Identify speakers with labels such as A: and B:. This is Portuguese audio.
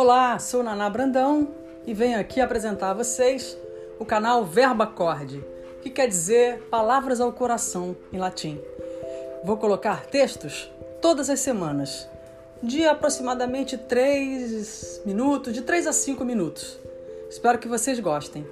A: Olá, sou Naná Brandão e venho aqui apresentar a vocês o canal Verba Acorde, que quer dizer palavras ao coração em latim. Vou colocar textos todas as semanas, de aproximadamente 3 minutos, de 3 a 5 minutos. Espero que vocês gostem.